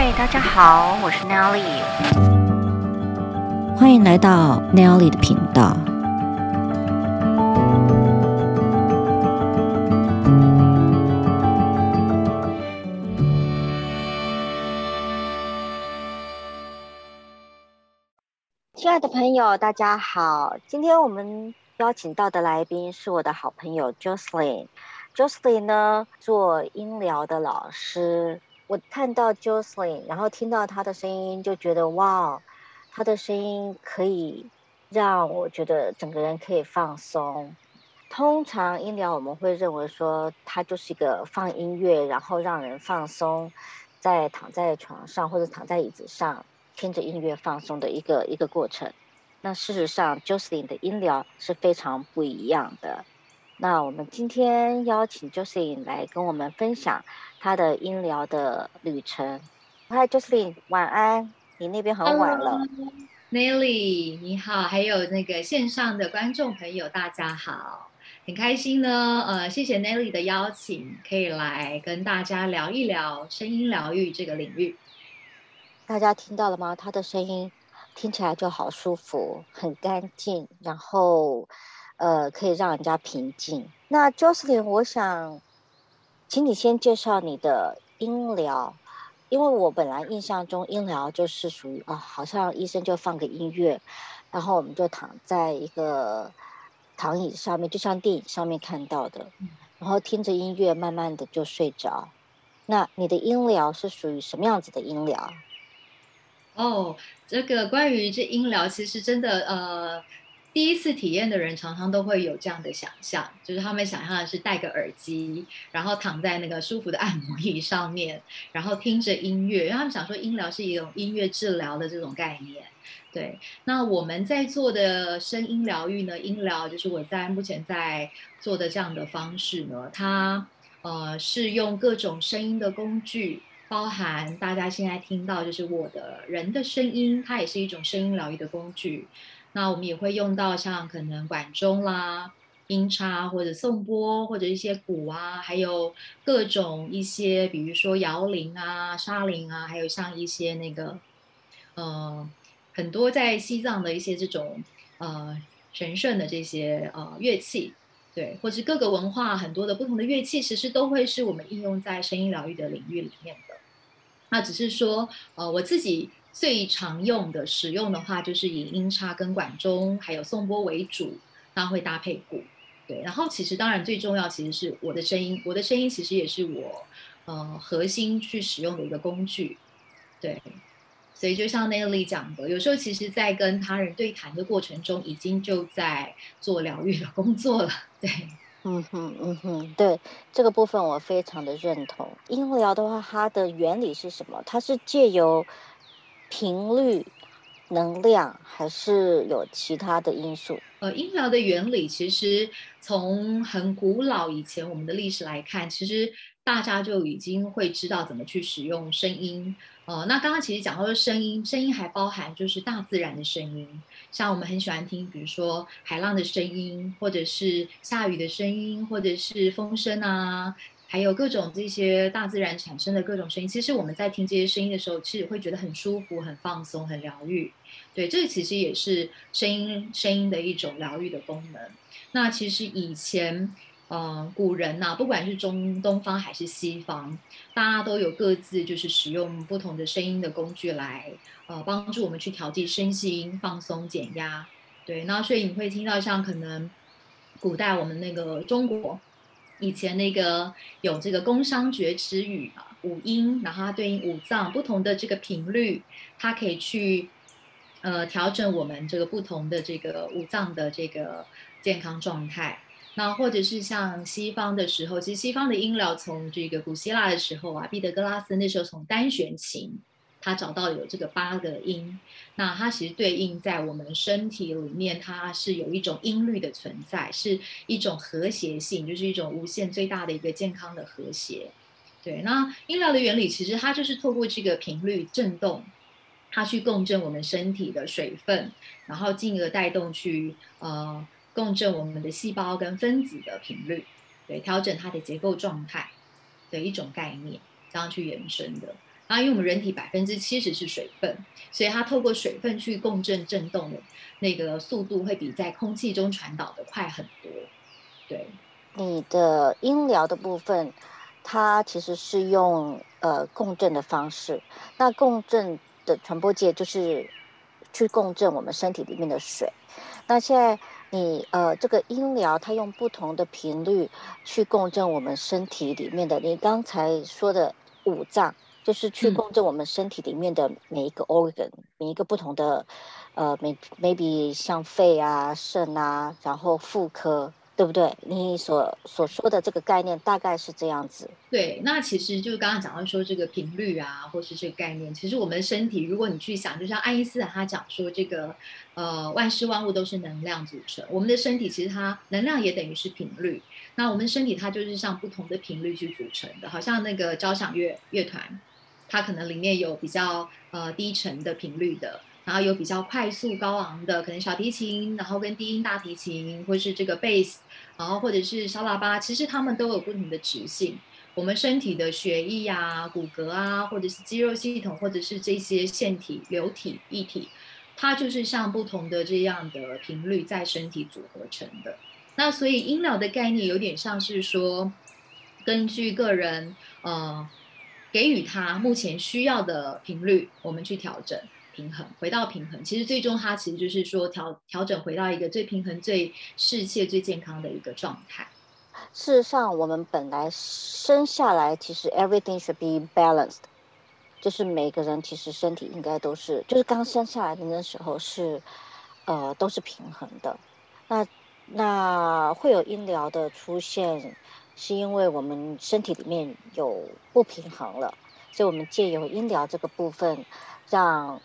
嗨，大家好，我是 Nelly，欢迎来到 Nelly 的频道。亲爱的朋友，大家好，今天我们邀请到的来宾是我的好朋友 Jocelyn。Jocelyn 呢，做音疗的老师。我看到 j o s e l y n 然后听到她的声音，就觉得哇，她的声音可以让我觉得整个人可以放松。通常音疗我们会认为说，它就是一个放音乐，然后让人放松，在躺在床上或者躺在椅子上听着音乐放松的一个一个过程。那事实上 j o s e l y n 的音疗是非常不一样的。那我们今天邀请 Jocelyn 来跟我们分享她的音疗的旅程。嗨，Jocelyn，晚安。你那边很晚了。Nelly，你好，还有那个线上的观众朋友，大家好，很开心呢。呃，谢谢 Nelly 的邀请，可以来跟大家聊一聊声音疗愈这个领域。大家听到了吗？她的声音听起来就好舒服，很干净，然后。呃，可以让人家平静。那 Jocelyn，我想请你先介绍你的音疗，因为我本来印象中音疗就是属于啊，好像医生就放个音乐，然后我们就躺在一个躺椅上面，就像电影上面看到的，然后听着音乐，慢慢的就睡着。那你的音疗是属于什么样子的音疗？哦，这个关于这音疗，其实真的呃。第一次体验的人常常都会有这样的想象，就是他们想象的是戴个耳机，然后躺在那个舒服的按摩椅上面，然后听着音乐，因为他们想说音疗是一种音乐治疗的这种概念。对，那我们在做的声音疗愈呢，音疗就是我在目前在做的这样的方式呢，它呃是用各种声音的工具，包含大家现在听到就是我的人的声音，它也是一种声音疗愈的工具。那我们也会用到像可能管钟啦、音叉或者颂钵或者一些鼓啊，还有各种一些，比如说摇铃啊、沙铃啊，还有像一些那个，呃，很多在西藏的一些这种呃神圣的这些呃乐器，对，或者各个文化很多的不同的乐器，其实都会是我们应用在声音疗愈的领域里面的。那只是说，呃，我自己。最常用的使用的话，就是以音叉跟管中还有颂钵为主，那会搭配鼓，对。然后其实当然最重要，其实是我的声音，我的声音其实也是我呃核心去使用的一个工具，对。所以就像 Nelly 讲的，有时候其实在跟他人对谈的过程中，已经就在做疗愈的工作了，对。嗯哼，嗯哼，对，这个部分我非常的认同。音疗的话，它的原理是什么？它是借由频率、能量，还是有其他的因素？呃，音疗的原理其实从很古老以前我们的历史来看，其实大家就已经会知道怎么去使用声音。呃，那刚刚其实讲到的声音，声音还包含就是大自然的声音，像我们很喜欢听，比如说海浪的声音，或者是下雨的声音，或者是风声啊。还有各种这些大自然产生的各种声音，其实我们在听这些声音的时候，其实会觉得很舒服、很放松、很疗愈。对，这其实也是声音声音的一种疗愈的功能。那其实以前，呃，古人呐、不管是中东方还是西方，大家都有各自就是使用不同的声音的工具来，呃，帮助我们去调剂身心、放松、减压。对，那所以你会听到像可能古代我们那个中国。以前那个有这个宫商角徵羽啊，五音，然后它对应五脏不同的这个频率，它可以去呃调整我们这个不同的这个五脏的这个健康状态。那或者是像西方的时候，其实西方的音疗从这个古希腊的时候啊，毕达哥拉斯那时候从单弦琴。他找到有这个八个音，那它其实对应在我们身体里面，它是有一种音律的存在，是一种和谐性，就是一种无限最大的一个健康的和谐。对，那音疗的原理其实它就是透过这个频率振动，它去共振我们身体的水分，然后进而带动去呃共振我们的细胞跟分子的频率，对，调整它的结构状态的一种概念，这样去延伸的。然后因为我们人体百分之七十是水分，所以它透过水分去共振震动的那个速度会比在空气中传导的快很多。对，你的音疗的部分，它其实是用呃共振的方式。那共振的传播介就是去共振我们身体里面的水。那现在你呃这个音疗，它用不同的频率去共振我们身体里面的。你刚才说的五脏，就是去共振我们身体里面的每一个 organ，、嗯、每一个不同的呃，maybe 像肺啊、肾啊，然后妇科。对不对？你所所说的这个概念大概是这样子。对，那其实就是刚刚讲到说这个频率啊，或是这个概念，其实我们身体，如果你去想，就像爱因斯坦他讲说，这个呃万事万物都是能量组成，我们的身体其实它能量也等于是频率。那我们身体它就是像不同的频率去组成的，好像那个交响乐乐团，它可能里面有比较呃低沉的频率的。然后有比较快速高昂的，可能小提琴，然后跟低音大提琴，或是这个贝斯，然后或者是小喇叭，其实它们都有不同的质性。我们身体的血液啊、骨骼啊，或者是肌肉系统，或者是这些腺体、流体、液体，它就是像不同的这样的频率在身体组合成的。那所以音疗的概念有点像是说，根据个人呃给予他目前需要的频率，我们去调整。平衡，回到平衡，其实最终它其实就是说调调整回到一个最平衡、最适切、最健康的一个状态。事实上，我们本来生下来其实 everything should be balanced，就是每个人其实身体应该都是，就是刚生下来的那时候是，呃，都是平衡的。那那会有医疗的出现，是因为我们身体里面有不平衡了，所以我们借由音疗这个部分让。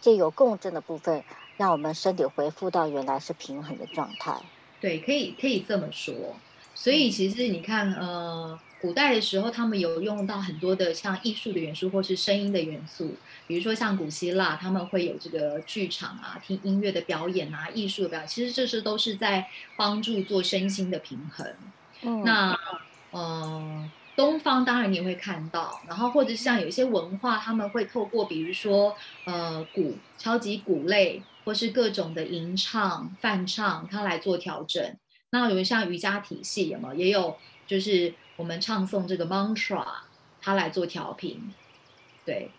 借由共振的部分，让我们身体恢复到原来是平衡的状态。对，可以可以这么说。所以其实你看，呃，古代的时候，他们有用到很多的像艺术的元素，或是声音的元素。比如说像古希腊，他们会有这个剧场啊，听音乐的表演啊，艺术的表演。其实这些都是在帮助做身心的平衡。那，呃。东方当然你也会看到，然后或者像有一些文化，他们会透过比如说呃鼓、超级鼓类，或是各种的吟唱、泛唱，它来做调整。那有像瑜伽体系有没有？也有就是我们唱诵这个 mantra，它来做调频。对，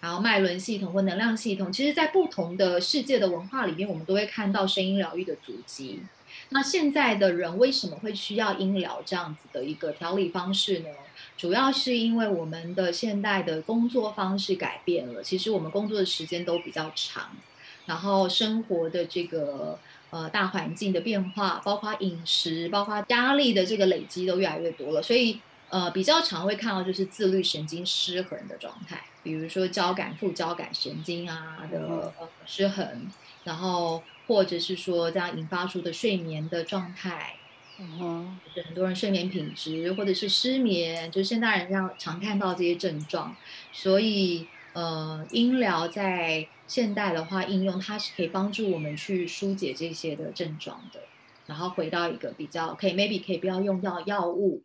然后脉轮系统或能量系统，其实在不同的世界的文化里面，我们都会看到声音疗愈的足迹。那现在的人为什么会需要音疗这样子的一个调理方式呢？主要是因为我们的现代的工作方式改变了，其实我们工作的时间都比较长，然后生活的这个呃大环境的变化，包括饮食，包括压力的这个累积都越来越多了，所以呃比较常会看到就是自律神经失衡的状态，比如说交感副交感神经啊的呃失衡，然后。或者是说这样引发出的睡眠的状态，嗯哼，就是很多人睡眠品质或者是失眠，就是现代人这样常看到这些症状，所以呃，音疗在现代的话应用，它是可以帮助我们去疏解这些的症状的，然后回到一个比较可以 maybe 可以不要用药药物，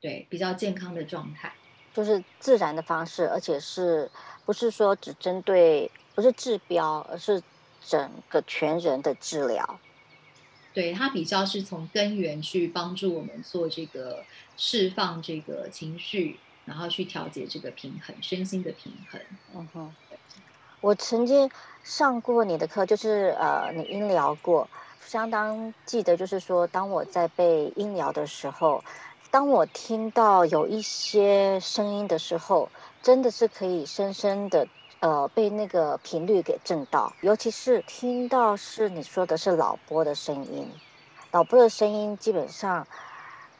对，比较健康的状态，就是自然的方式，而且是不是说只针对不是治标，而是。整个全人的治疗，对，它比较是从根源去帮助我们做这个释放这个情绪，然后去调节这个平衡，身心的平衡。嗯哼，我曾经上过你的课，就是呃，你音疗过，相当记得，就是说，当我在被音疗的时候，当我听到有一些声音的时候，真的是可以深深的。呃，被那个频率给震到，尤其是听到是你说的是老波的声音，老波的声音基本上，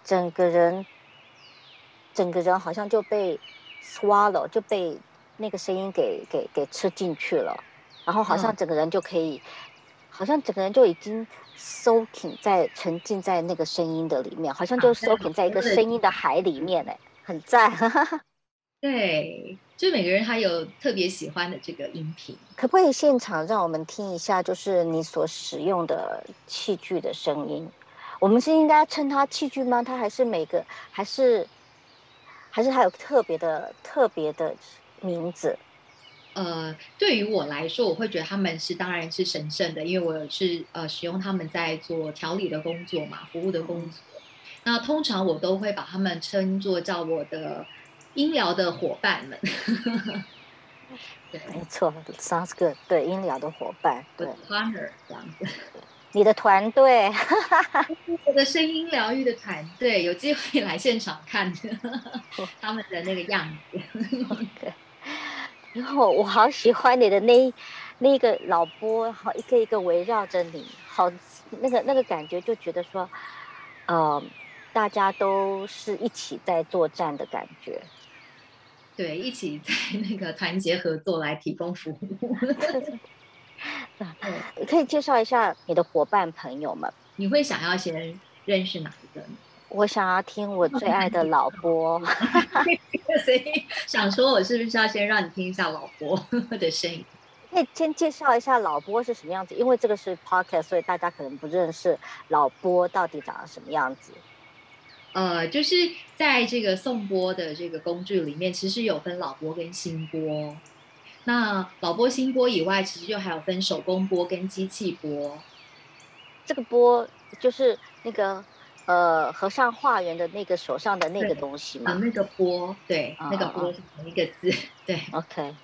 整个人，整个人好像就被 swallow 就被那个声音给给给吃进去了，然后好像整个人就可以，嗯、好像整个人就已经 soaking 在沉浸在那个声音的里面，好像就 soaking 在一个声音的海里面哎，很赞。对，就每个人他有特别喜欢的这个音频，可不可以现场让我们听一下，就是你所使用的器具的声音？我们是应该称它器具吗？它还是每个，还是还是还有特别的特别的名字？呃，对于我来说，我会觉得他们是当然是神圣的，因为我是呃使用他们在做调理的工作嘛，服务的工作。嗯、那通常我都会把他们称作叫我的音疗的伙伴们。对，没错，sounds good。对，音疗的伙伴，对，partner 这样子。你的团队，我的声音疗愈的团队，有机会来现场看 他们的那个样子。Okay. 然后我好喜欢你的那那个老波，好一个一个围绕着你，好那个那个感觉，就觉得说，呃，大家都是一起在作战的感觉。对，一起在那个团结合作来提供服务。可以介绍一下你的伙伴朋友们？你会想要先认识哪一个？我想要听我最爱的老 波，所以想说，我是不是要先让你听一下老波的声音？可以先介绍一下老波是什么样子，因为这个是 podcast，所以大家可能不认识老波到底长得什么样子。呃，就是在这个颂钵的这个工具里面，其实有分老钵跟新钵。那老钵、新钵以外，其实就还有分手工钵跟机器钵。这个钵就是那个。呃，和尚化缘的那个手上的那个东西嘛，那个钵，对，哦、那个钵是同一个字，对，OK，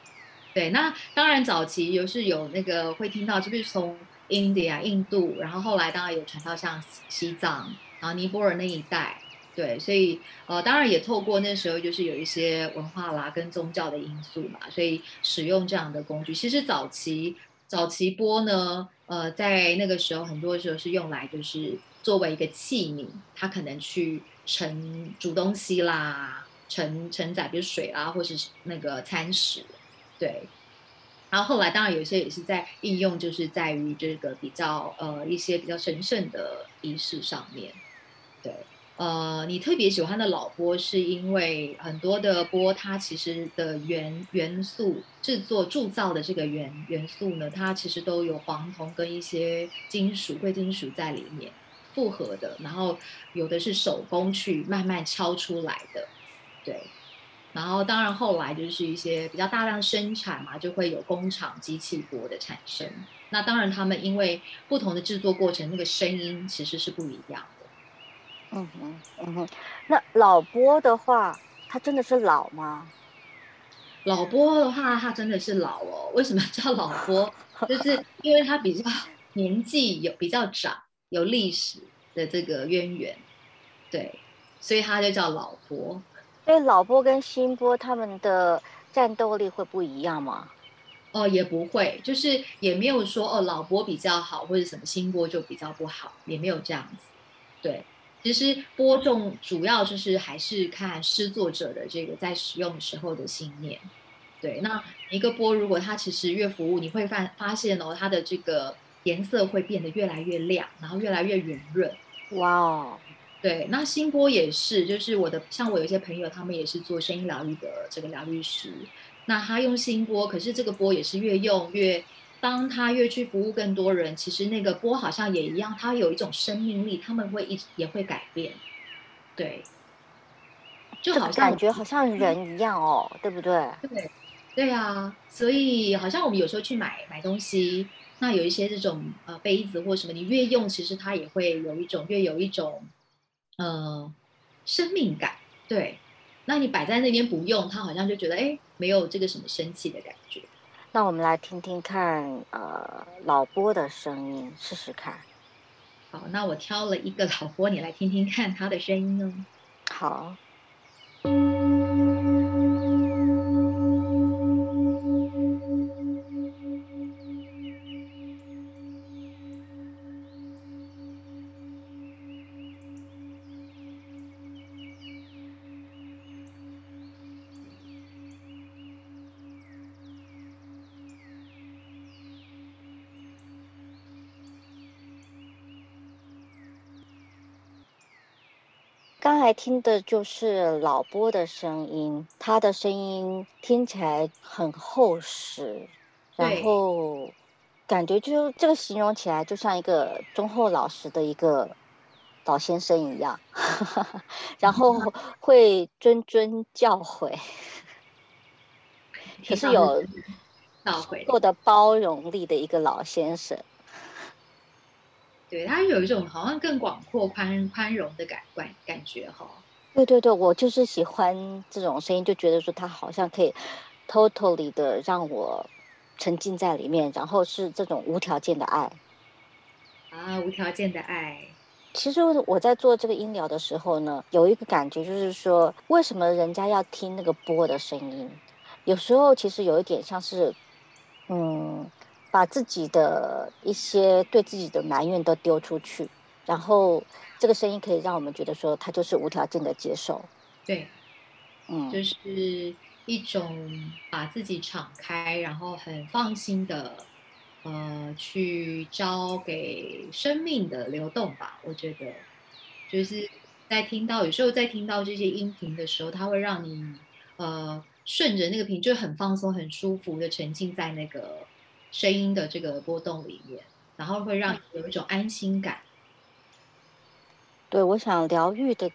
对。那当然早期有是有那个会听到，就是从 India 印度，然后后来当然有传到像西藏，然后尼泊尔那一带，对，所以呃，当然也透过那时候就是有一些文化啦跟宗教的因素嘛，所以使用这样的工具。其实早期早期钵呢，呃，在那个时候很多时候是用来就是。作为一个器皿，它可能去盛煮东西啦，盛承载比如水啊，或是那个餐食，对。然后后来当然有些也是在应用，就是在于这个比较呃一些比较神圣的仪式上面，对。呃，你特别喜欢的老波，是因为很多的波它其实的元元素制作铸造的这个元元素呢，它其实都有黄铜跟一些金属贵金属在里面。复合的，然后有的是手工去慢慢敲出来的，对。然后当然后来就是一些比较大量生产嘛，就会有工厂机器钵的产生。那当然他们因为不同的制作过程，那个声音其实是不一样的。嗯哼，嗯哼。那老波的话，他真的是老吗？老波的话，他真的是老哦。为什么叫老波？就是因为他比较年纪有比较长。有历史的这个渊源，对，所以他就叫老波。所以老波跟新波他们的战斗力会不一样吗？哦，也不会，就是也没有说哦，老波比较好，或者什么新波就比较不好，也没有这样子。对，其实播种主要就是还是看施作者的这个在使用的时候的信念。对，那一个波如果它其实越服务，你会发发现哦，它的这个。颜色会变得越来越亮，然后越来越圆润。哇哦，对，那新波也是，就是我的，像我有些朋友，他们也是做声音疗愈的这个疗愈师。那他用新波，可是这个波也是越用越，当他越去服务更多人，其实那个波好像也一样，它有一种生命力，他们会一直也会改变。对，就好像感觉好像人一样哦，嗯、对不对？对，对啊，所以好像我们有时候去买买东西。那有一些这种呃杯子或什么，你越用，其实它也会有一种越有一种，呃，生命感。对，那你摆在那边不用，它好像就觉得哎，没有这个什么生气的感觉。那我们来听听看，呃，老波的声音，试试看。好，那我挑了一个老波，你来听听看他的声音哦。好。刚才听的就是老波的声音，他的声音听起来很厚实，然后感觉就这个形容起来就像一个忠厚老实的一个老先生一样，然后 会谆谆教诲。可是有够的包容力的一个老先生。对，他有一种好像更广阔宽宽容的感感感觉哈。对对对，我就是喜欢这种声音，就觉得说他好像可以 totally 的让我沉浸在里面，然后是这种无条件的爱。啊，无条件的爱。其实我在做这个音疗的时候呢，有一个感觉就是说，为什么人家要听那个波的声音？有时候其实有一点像是，嗯。把自己的一些对自己的埋怨都丢出去，然后这个声音可以让我们觉得说，他就是无条件的接受。对，嗯，就是一种把自己敞开，然后很放心的，呃，去交给生命的流动吧。我觉得，就是在听到有时候在听到这些音频的时候，它会让你呃顺着那个频，就很放松、很舒服的沉浸在那个。声音的这个波动里面，然后会让你有一种安心感。对，我想疗愈的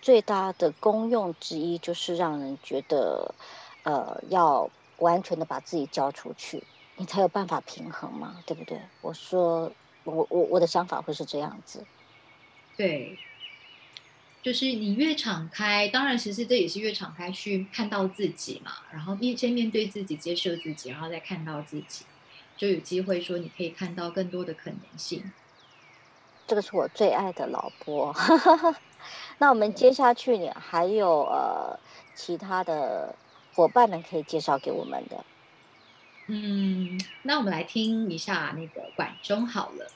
最大的功用之一，就是让人觉得，呃，要完全的把自己交出去，你才有办法平衡嘛，对不对？我说，我我我的想法会是这样子。对，就是你越敞开，当然，其实这也是越敞开去看到自己嘛，然后面先面对自己，接受自己，然后再看到自己。就有机会说，你可以看到更多的可能性。这个是我最爱的老波。那我们接下去呢，还有呃其他的伙伴们可以介绍给我们的。嗯，那我们来听一下那个管中好了，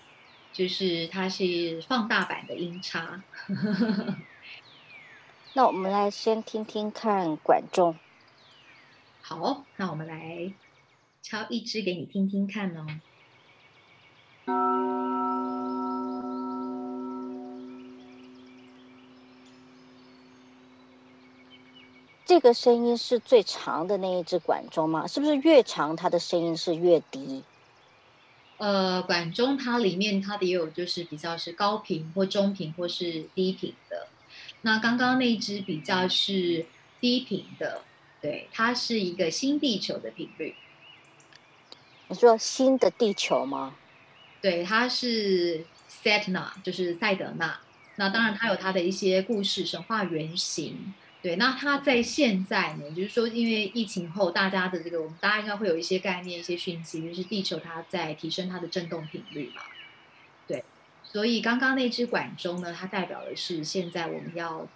就是它是放大版的音叉。那我们来先听听看管中。好，那我们来。敲一支给你听听看哦。这个声音是最长的那一只管中吗？是不是越长它的声音是越低？呃，管中它里面它的也有就是比较是高频或中频或是低频的。那刚刚那一支比较是低频的，对，它是一个新地球的频率。你说新的地球吗？对，它是 Sedna，就是赛德纳。那当然，它有它的一些故事、神话原型。对，那它在现在呢，就是说，因为疫情后，大家的这个，我们大家应该会有一些概念、一些讯息，就是地球它在提升它的振动频率嘛。对，所以刚刚那只管钟呢，它代表的是现在我们要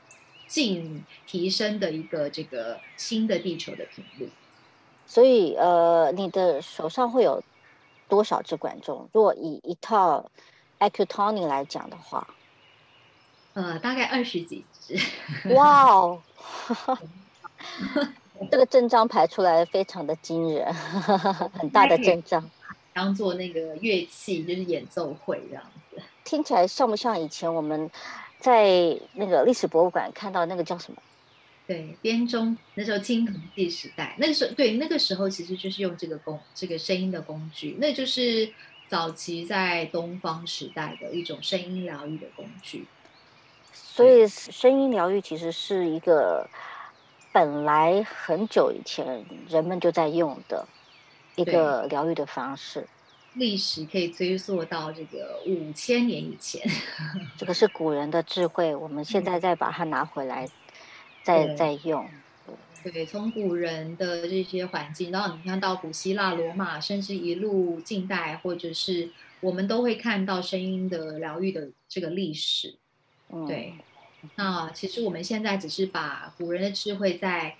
进提升的一个这个新的地球的频率。所以，呃，你的手上会有多少只管钟？如果以一套 Acutonic 来讲的话，呃，大概二十几只。哇哦，这个阵仗排出来非常的惊人，很大的阵仗。当做那个乐器，就是演奏会这样子。听起来像不像以前我们在那个历史博物馆看到那个叫什么？对，编钟那时候青铜器时代，那个时候对那个时候其实就是用这个工这个声音的工具，那就是早期在东方时代的一种声音疗愈的工具。所以声音疗愈其实是一个本来很久以前人们就在用的一个疗愈的方式，历史可以追溯到这个五千年以前。这个是古人的智慧，我们现在再把它拿回来。再再用，对，从古人的这些环境，然后你看到古希腊、罗马，甚至一路近代，或者是我们都会看到声音的疗愈的这个历史。对，嗯、那其实我们现在只是把古人的智慧在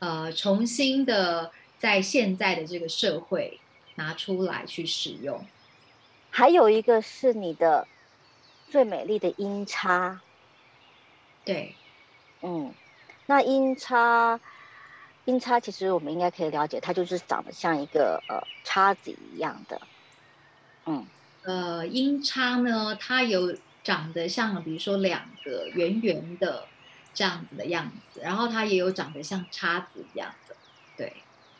呃重新的在现在的这个社会拿出来去使用。还有一个是你的最美丽的音叉，对，嗯。那音叉，音叉其实我们应该可以了解，它就是长得像一个呃叉子一样的，嗯，呃，音叉呢，它有长得像，比如说两个圆圆的这样子的样子，然后它也有长得像叉子一样的，对，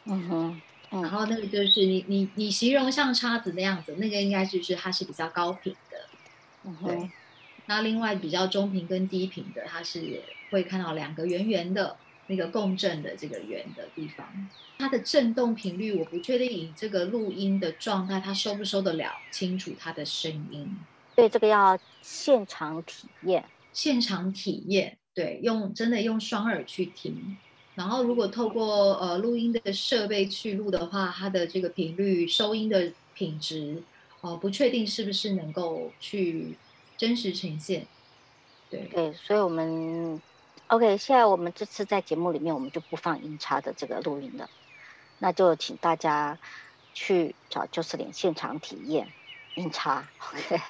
嗯哼，嗯，然后那个就是你你你形容像叉子那样子，那个应该就是它是比较高频的，嗯哼，对，那另外比较中频跟低频的，它是。会看到两个圆圆的，那个共振的这个圆的地方，它的震动频率我不确定，以这个录音的状态，它收不收得了清楚它的声音？对，这个要现场体验，现场体验，对，用真的用双耳去听，然后如果透过呃录音的设备去录的话，它的这个频率收音的品质，哦、呃，不确定是不是能够去真实呈现。对对，所以我们。OK，现在我们这次在节目里面，我们就不放音叉的这个录音了，那就请大家去找 Jocelyn 现场体验音叉。OK，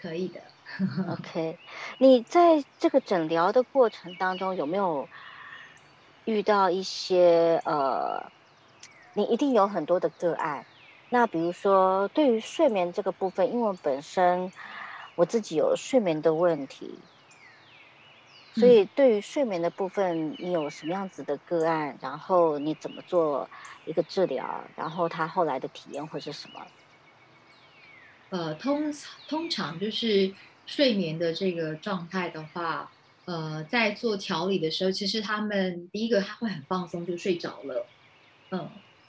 可以的。OK，你在这个诊疗的过程当中有没有遇到一些呃，你一定有很多的个案。那比如说对于睡眠这个部分，因为本身我自己有睡眠的问题。所以，对于睡眠的部分，你有什么样子的个案？然后你怎么做一个治疗？然后他后来的体验会是什么？呃，通通常就是睡眠的这个状态的话，呃，在做调理的时候，其实他们第一个他会很放松，就睡着了，嗯，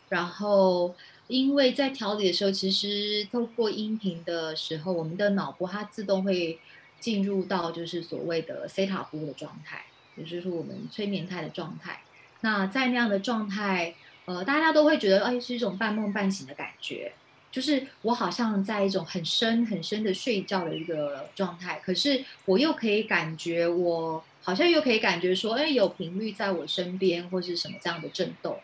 然后因为在调理的时候，其实透过音频的时候，我们的脑波它自动会。进入到就是所谓的西塔波的状态，也就是我们催眠态的状态。那在那样的状态，呃，大家都会觉得，哎，是一种半梦半醒的感觉，就是我好像在一种很深很深的睡觉的一个状态，可是我又可以感觉，我好像又可以感觉说，哎，有频率在我身边，或是什么这样的震动，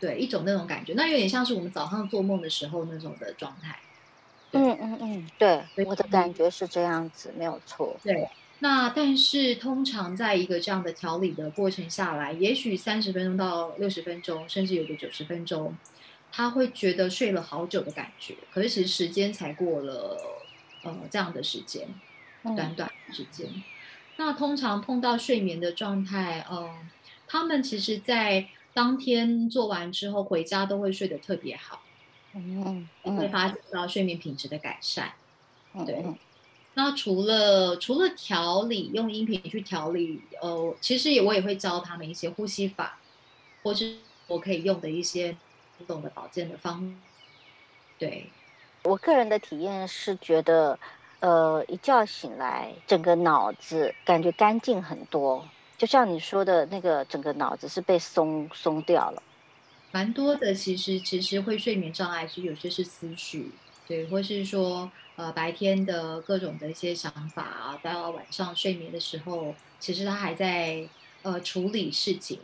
对，一种那种感觉，那有点像是我们早上做梦的时候那种的状态。嗯嗯嗯，对，我的感觉是这样子，没有错。对，那但是通常在一个这样的调理的过程下来，也许三十分钟到六十分钟，甚至有个九十分钟，他会觉得睡了好久的感觉，可是其实时间才过了呃这样的时间，短短的时间。嗯。那通常碰到睡眠的状态，嗯、呃，他们其实在当天做完之后回家都会睡得特别好。嗯，会发觉到睡眠品质的改善。嗯、对，那除了除了调理，用音频去调理，呃，其实也我也会教他们一些呼吸法，或是我可以用的一些不同的保健的方法。对，我个人的体验是觉得，呃，一觉醒来，整个脑子感觉干净很多，就像你说的那个，整个脑子是被松松掉了。蛮多的，其实其实会睡眠障碍，其实有些是思绪，对，或是说呃白天的各种的一些想法啊，到晚上睡眠的时候，其实他还在呃处理事情，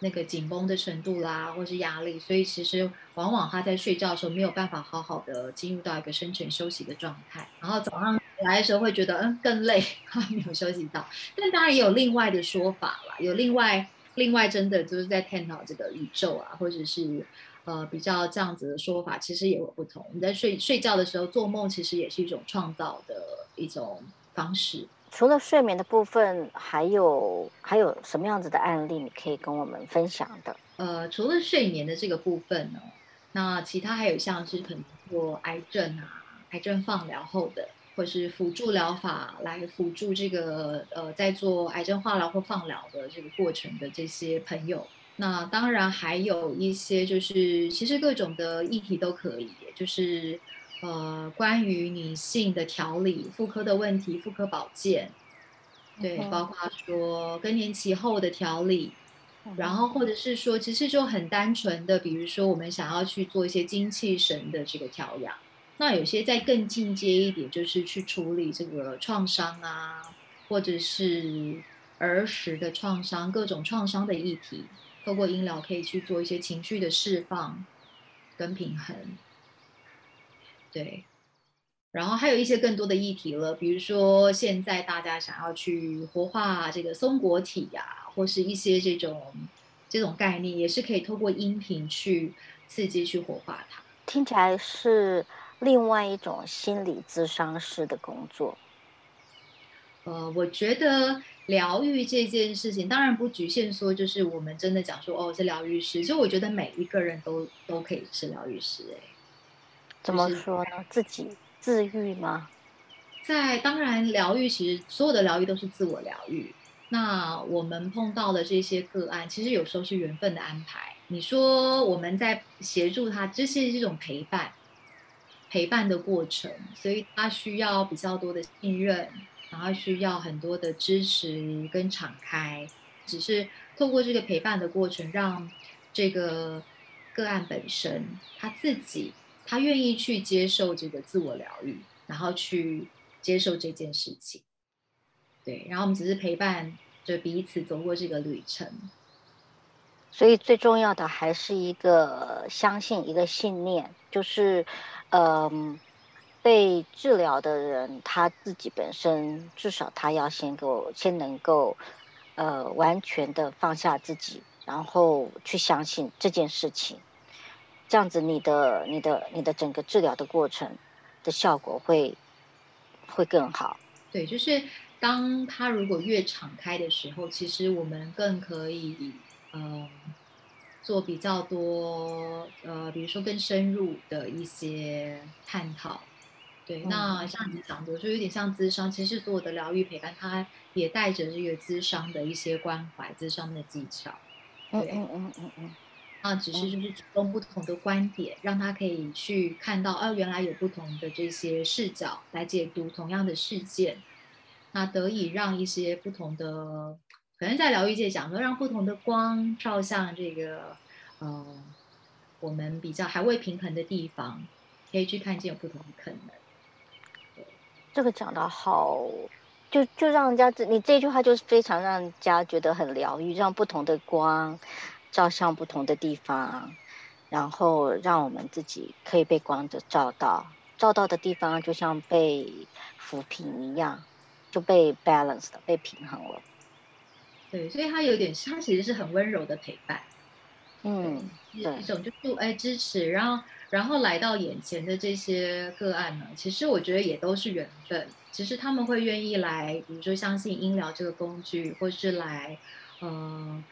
那个紧绷的程度啦，或是压力，所以其实往往他在睡觉的时候没有办法好好的进入到一个深层休息的状态，然后早上来的时候会觉得嗯更累，没有休息到，但当然也有另外的说法啦，有另外。另外，真的就是在探讨这个宇宙啊，或者是呃比较这样子的说法，其实也有不同。你在睡睡觉的时候做梦，其实也是一种创造的一种方式。除了睡眠的部分，还有还有什么样子的案例你可以跟我们分享的？呃，除了睡眠的这个部分呢，那其他还有像是很多癌症啊，癌症放疗后的。或是辅助疗法来辅助这个呃，在做癌症化疗或放疗的这个过程的这些朋友，那当然还有一些就是其实各种的议题都可以，就是呃关于女性的调理、妇科的问题、妇科保健，对，包括说更年期后的调理，然后或者是说其实就很单纯的，比如说我们想要去做一些精气神的这个调养。那有些再更进阶一点，就是去处理这个创伤啊，或者是儿时的创伤，各种创伤的议题，透过音疗可以去做一些情绪的释放跟平衡。对，然后还有一些更多的议题了，比如说现在大家想要去活化这个松果体呀、啊，或是一些这种这种概念，也是可以透过音频去刺激去活化它。听起来是。另外一种心理咨商师的工作，呃，我觉得疗愈这件事情当然不局限说，就是我们真的讲说哦是疗愈师，就我觉得每一个人都都可以是疗愈师，哎，怎么说呢？自己自愈吗？在当然疗愈，其实所有的疗愈都是自我疗愈，那我们碰到的这些个案，其实有时候是缘分的安排。你说我们在协助他，这是一种陪伴，陪伴的过程，所以他需要比较多的信任，然后需要很多的支持跟敞开。只是透过这个陪伴的过程，让这个个案本身他自己，他愿意去接受这个自我疗愈，然后去接受这件事情。对，然后我们只是陪伴着彼此走过这个旅程，所以最重要的还是一个相信，一个信念，就是，嗯、呃，被治疗的人他自己本身至少他要先够先能够，呃，完全的放下自己，然后去相信这件事情，这样子你的你的你的整个治疗的过程的效果会会更好。对，就是。当他如果越敞开的时候，其实我们更可以，呃，做比较多，呃，比如说更深入的一些探讨。对，嗯、那像你讲的，就有点像咨商，其实所有的疗愈陪伴，它也带着这个咨商的一些关怀、咨商的技巧。对，嗯嗯嗯嗯。那只是就是提供不同的观点，嗯、让他可以去看到，哦、啊，原来有不同的这些视角来解读同样的事件。那得以让一些不同的，可能在疗愈界讲说，让不同的光照向这个，呃，我们比较还未平衡的地方，可以去看见有不同的可能。这个讲的好，就就让人家你这句话就是非常让人家觉得很疗愈，让不同的光照向不同的地方，然后让我们自己可以被光的照到，照到的地方就像被抚平一样。就被 balanced 被平衡了，对，所以它有点，它其实是很温柔的陪伴，嗯，一种就是哎支持，然后然后来到眼前的这些个案呢，其实我觉得也都是缘分，其实他们会愿意来，比如说相信音疗这个工具，或是来，呃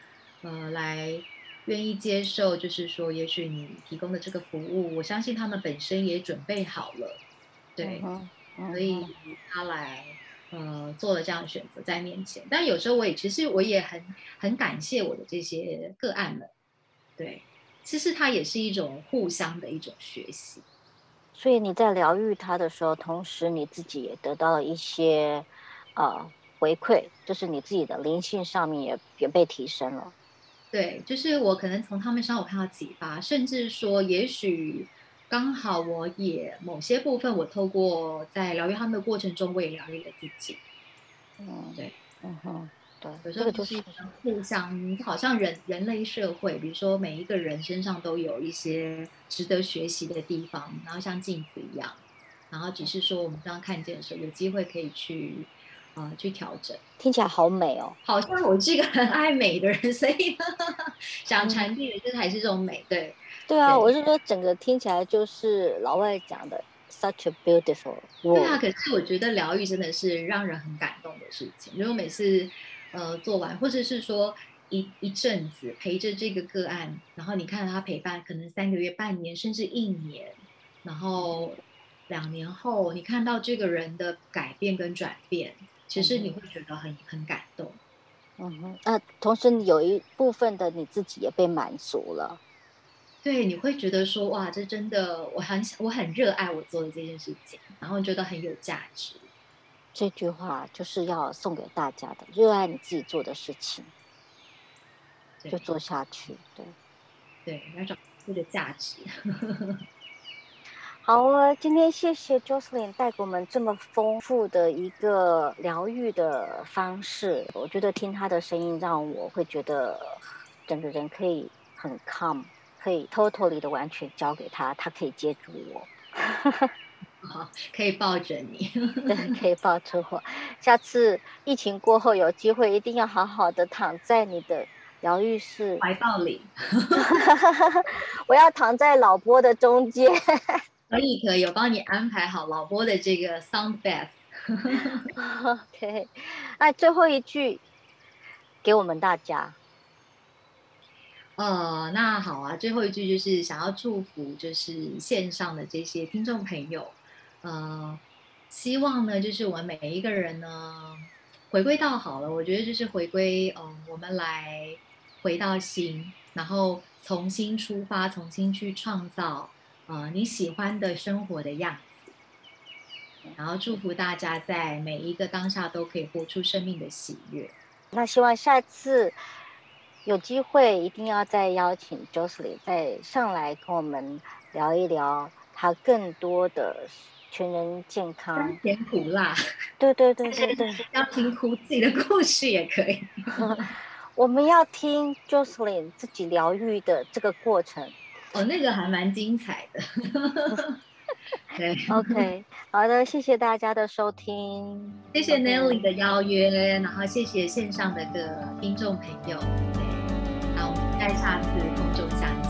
呃来愿意接受，就是说，也许你提供的这个服务，我相信他们本身也准备好了，对，嗯嗯、所以他来。呃，做了这样的选择在面前，但有时候我也其实我也很很感谢我的这些个案们，对，其实它也是一种互相的一种学习。所以你在疗愈他的时候，同时你自己也得到了一些呃回馈，就是你自己的灵性上面也也被提升了。对，就是我可能从他们身上我看到启发，甚至说也许。刚好我也某些部分，我透过在疗愈他们的过程中，我也疗愈了自己。嗯，对，嗯哼，对，有时候就是一种互相，好像人人类社会，比如说每一个人身上都有一些值得学习的地方，然后像镜子一样，然后只是说我们刚刚看见的时候，有机会可以去啊、呃、去调整。听起来好美哦，好像我是一个很爱美的人，所以 想传递的就是还是这种美，对。对啊，对我是说，整个听起来就是老外讲的 such a beautiful。对啊，可是我觉得疗愈真的是让人很感动的事情。如果每次呃做完，或者是说一一阵子陪着这个个案，然后你看到他陪伴可能三个月、半年，甚至一年，然后两年后你看到这个人的改变跟转变，其实你会觉得很很感动。嗯哼，那同时有一部分的你自己也被满足了。对，你会觉得说哇，这真的，我很我很热爱我做的这件事情，然后觉得很有价值。这句话就是要送给大家的：热爱你自己做的事情，就做下去。对，对，要找自己的价值。好啊，今天谢谢 Jocelyn 带给我们这么丰富的一个疗愈的方式。我觉得听他的声音，让我会觉得整个人可以很 calm。可以 totally 的完全交给他，他可以接住我，好，可以抱着你，对，可以抱着我。下次疫情过后有机会，一定要好好的躺在你的疗愈室怀抱里。我要躺在老婆的中间。可以可以，我帮你安排好老波的这个 sound bath。OK，那最后一句给我们大家。呃，那好啊，最后一句就是想要祝福，就是线上的这些听众朋友，呃，希望呢，就是我们每一个人呢，回归到好了，我觉得就是回归，嗯，我们来回到心，然后重新出发，重新去创造，呃，你喜欢的生活的样子。然后祝福大家在每一个当下都可以活出生命的喜悦。那希望下次有机会一定要再邀请 Jocelyn 再上来跟我们聊一聊他更多的。全人健康，甜苦辣，对对对对对，要听 哭自己的故事也可以。我们要听 j o s e l y n 自己疗愈的这个过程。哦，那个还蛮精彩的。对，OK，好的，谢谢大家的收听，谢谢 Nelly 的邀约，okay. 然后谢谢线上的各听众朋友。对，那我们再下次空中相见。